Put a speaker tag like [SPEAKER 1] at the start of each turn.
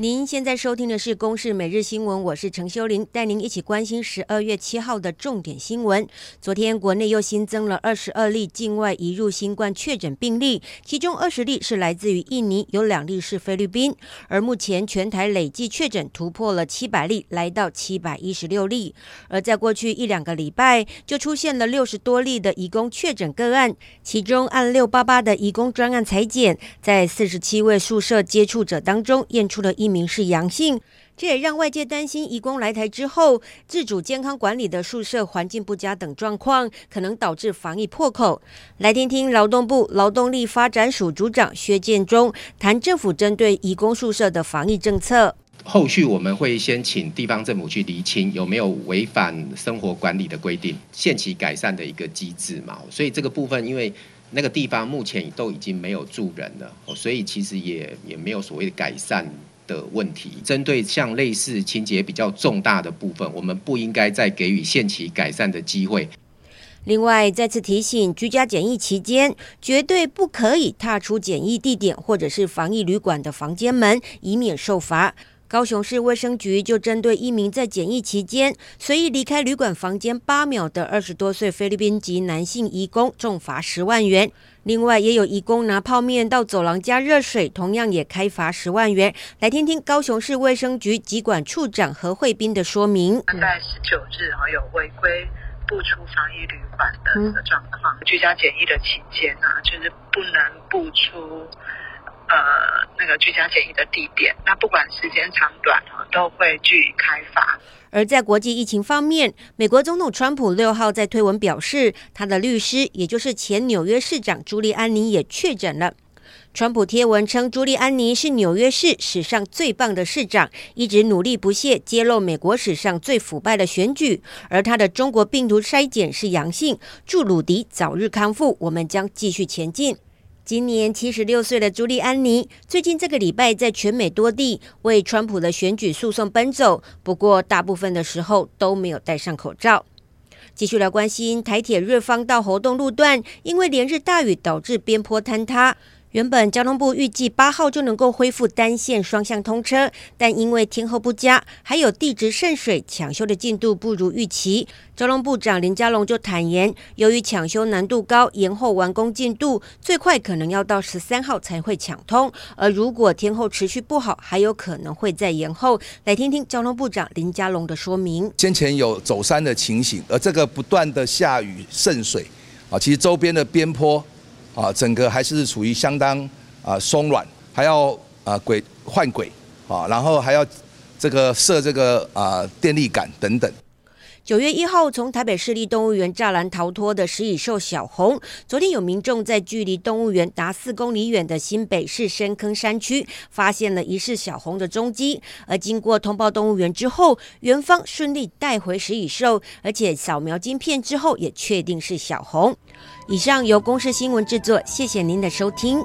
[SPEAKER 1] 您现在收听的是《公视每日新闻》，我是陈修玲，带您一起关心十二月七号的重点新闻。昨天国内又新增了二十二例境外移入新冠确诊病例，其中二十例是来自于印尼，有两例是菲律宾。而目前全台累计确诊突破了七百例，来到七百一十六例。而在过去一两个礼拜，就出现了六十多例的移工确诊个案，其中按六八八的移工专案裁剪，在四十七位宿舍接触者当中验出了一名是阳性，这也让外界担心移工来台之后自主健康管理的宿舍环境不佳等状况，可能导致防疫破口。来听听劳动部劳动力发展署组长薛建忠谈政府针对移工宿舍的防疫政策。
[SPEAKER 2] 后续我们会先请地方政府去厘清有没有违反生活管理的规定，限期改善的一个机制嘛。所以这个部分，因为那个地方目前都已经没有住人了，所以其实也也没有所谓的改善。的问题，针对像类似情节比较重大的部分，我们不应该再给予限期改善的机会。
[SPEAKER 1] 另外，再次提醒，居家检疫期间绝对不可以踏出检疫地点或者是防疫旅馆的房间门，以免受罚。高雄市卫生局就针对一名在检疫期间随意离开旅馆房间八秒的二十多岁菲律宾籍男性移工，重罚十万元。另外，也有移工拿泡面到走廊加热水，同样也开罚十万元。来听听高雄市卫生局疾管处长何惠斌的说明。
[SPEAKER 3] 在十九日哈有违规不出防疫旅馆的这个状况，嗯、居家检疫的期间呢，就是不能不出。呃，那个居家检疫的地点，那不管时间长短都会去开发。
[SPEAKER 1] 而在国际疫情方面，美国总统川普六号在推文表示，他的律师，也就是前纽约市长朱利安尼也确诊了。川普贴文称，朱利安尼是纽约市史上最棒的市长，一直努力不懈揭露美国史上最腐败的选举，而他的中国病毒筛检是阳性。祝鲁迪早日康复，我们将继续前进。今年七十六岁的朱莉安妮，最近这个礼拜在全美多地为川普的选举诉讼奔走，不过大部分的时候都没有戴上口罩。继续来关心台铁日方到活动路段，因为连日大雨导致边坡坍塌。原本交通部预计八号就能够恢复单线双向通车，但因为天候不佳，还有地质渗水，抢修的进度不如预期。交通部长林佳龙就坦言，由于抢修难度高，延后完工进度，最快可能要到十三号才会抢通。而如果天候持续不好，还有可能会再延后。来听听交通部长林佳龙的说明。
[SPEAKER 4] 先前有走山的情形，而这个不断的下雨渗水，啊，其实周边的边坡。啊，整个还是处于相当啊松软，还要啊轨换轨啊，然后还要这个设这个啊电力杆等等。
[SPEAKER 1] 九月一号，从台北市立动物园栅栏逃脱的食蚁兽小红，昨天有民众在距离动物园达四公里远的新北市深坑山区，发现了疑似小红的踪迹。而经过通报动物园之后，园方顺利带回食蚁兽，而且扫描晶片之后也确定是小红。以上由公视新闻制作，谢谢您的收听。